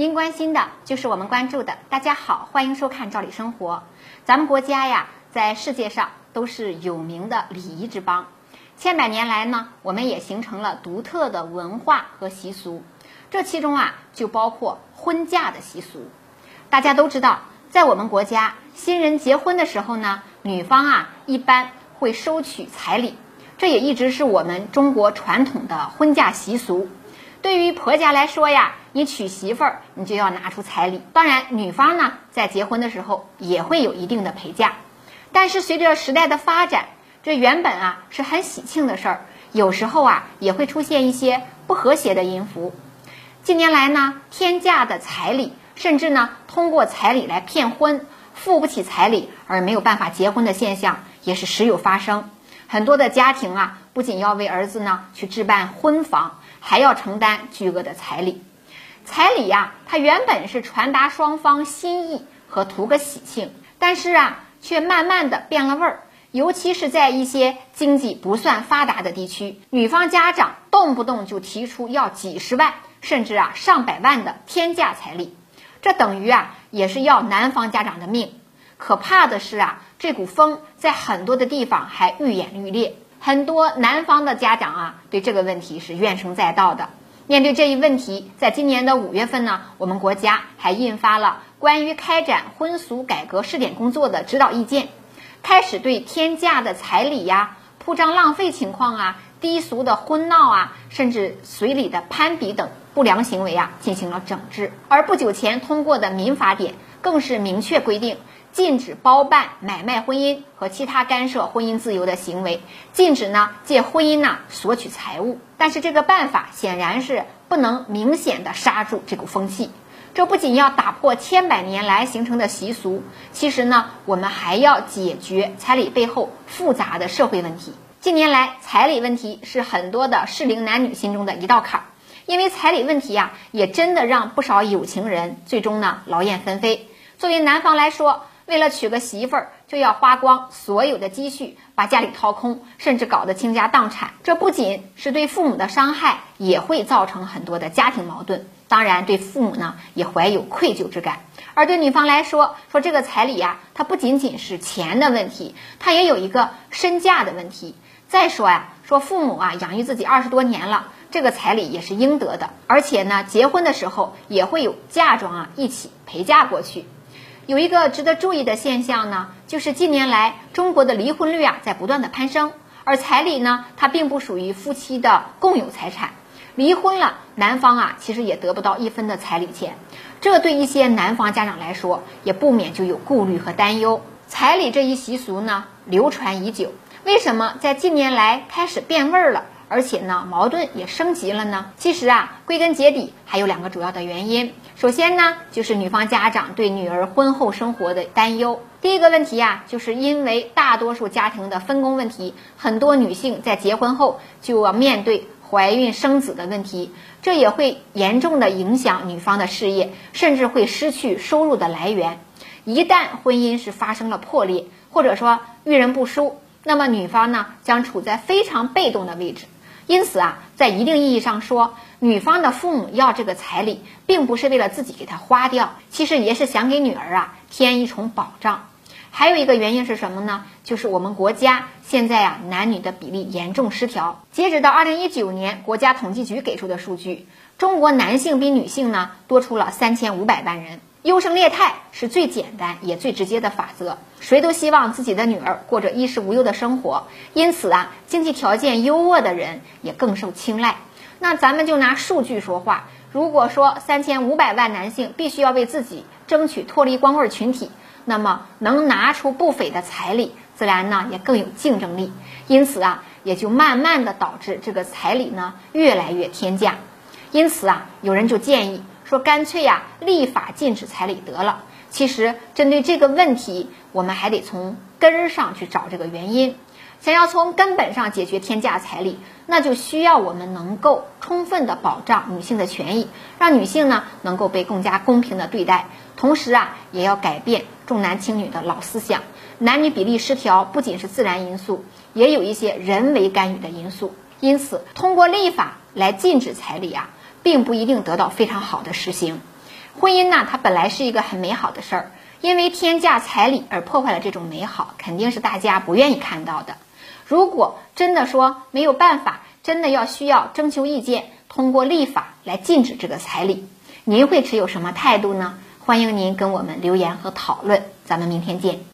您关心的就是我们关注的。大家好，欢迎收看《赵理生活》。咱们国家呀，在世界上都是有名的礼仪之邦。千百年来呢，我们也形成了独特的文化和习俗。这其中啊，就包括婚嫁的习俗。大家都知道，在我们国家，新人结婚的时候呢，女方啊一般会收取彩礼，这也一直是我们中国传统的婚嫁习俗。对于婆家来说呀，你娶媳妇儿，你就要拿出彩礼。当然，女方呢在结婚的时候也会有一定的陪嫁。但是随着时代的发展，这原本啊是很喜庆的事儿，有时候啊也会出现一些不和谐的音符。近年来呢，天价的彩礼，甚至呢通过彩礼来骗婚，付不起彩礼而没有办法结婚的现象也是时有发生。很多的家庭啊，不仅要为儿子呢去置办婚房。还要承担巨额的彩礼，彩礼呀，它原本是传达双方心意和图个喜庆，但是啊，却慢慢的变了味儿。尤其是在一些经济不算发达的地区，女方家长动不动就提出要几十万，甚至啊上百万的天价彩礼，这等于啊也是要男方家长的命。可怕的是啊，这股风在很多的地方还愈演愈烈。很多男方的家长啊，对这个问题是怨声载道的。面对这一问题，在今年的五月份呢，我们国家还印发了关于开展婚俗改革试点工作的指导意见，开始对天价的彩礼呀、铺张浪费情况啊、低俗的婚闹啊，甚至随礼的攀比等不良行为啊进行了整治。而不久前通过的民法典更是明确规定。禁止包办买卖婚姻和其他干涉婚姻自由的行为，禁止呢借婚姻呢索取财物。但是这个办法显然是不能明显的刹住这股风气。这不仅要打破千百年来形成的习俗，其实呢我们还要解决彩礼背后复杂的社会问题。近年来，彩礼问题是很多的适龄男女心中的一道坎儿，因为彩礼问题呀，也真的让不少有情人最终呢劳燕分飞。作为男方来说，为了娶个媳妇儿，就要花光所有的积蓄，把家里掏空，甚至搞得倾家荡产。这不仅是对父母的伤害，也会造成很多的家庭矛盾。当然，对父母呢也怀有愧疚之感。而对女方来说，说这个彩礼呀，它不仅仅是钱的问题，它也有一个身价的问题。再说呀，说父母啊养育自己二十多年了，这个彩礼也是应得的。而且呢，结婚的时候也会有嫁妆啊一起陪嫁过去。有一个值得注意的现象呢，就是近年来中国的离婚率啊在不断的攀升，而彩礼呢，它并不属于夫妻的共有财产，离婚了，男方啊其实也得不到一分的彩礼钱，这对一些男方家长来说，也不免就有顾虑和担忧。彩礼这一习俗呢，流传已久，为什么在近年来开始变味儿了？而且呢，矛盾也升级了呢。其实啊，归根结底还有两个主要的原因。首先呢，就是女方家长对女儿婚后生活的担忧。第一个问题呀，就是因为大多数家庭的分工问题，很多女性在结婚后就要面对怀孕生子的问题，这也会严重的影响女方的事业，甚至会失去收入的来源。一旦婚姻是发生了破裂，或者说遇人不淑，那么女方呢将处在非常被动的位置。因此啊，在一定意义上说，女方的父母要这个彩礼，并不是为了自己给她花掉，其实也是想给女儿啊添一重保障。还有一个原因是什么呢？就是我们国家现在啊男女的比例严重失调。截止到二零一九年，国家统计局给出的数据，中国男性比女性呢多出了三千五百万人。优胜劣汰是最简单也最直接的法则，谁都希望自己的女儿过着衣食无忧的生活，因此啊，经济条件优渥的人也更受青睐。那咱们就拿数据说话，如果说三千五百万男性必须要为自己争取脱离光棍群体，那么能拿出不菲的彩礼，自然呢也更有竞争力。因此啊，也就慢慢的导致这个彩礼呢越来越天价。因此啊，有人就建议。说干脆呀，立法禁止彩礼得了。其实针对这个问题，我们还得从根儿上去找这个原因。想要从根本上解决天价彩礼，那就需要我们能够充分的保障女性的权益，让女性呢能够被更加公平的对待。同时啊，也要改变重男轻女的老思想。男女比例失调不仅是自然因素，也有一些人为干预的因素。因此，通过立法来禁止彩礼啊。并不一定得到非常好的实行。婚姻呢，它本来是一个很美好的事儿，因为天价彩礼而破坏了这种美好，肯定是大家不愿意看到的。如果真的说没有办法，真的要需要征求意见，通过立法来禁止这个彩礼，您会持有什么态度呢？欢迎您跟我们留言和讨论，咱们明天见。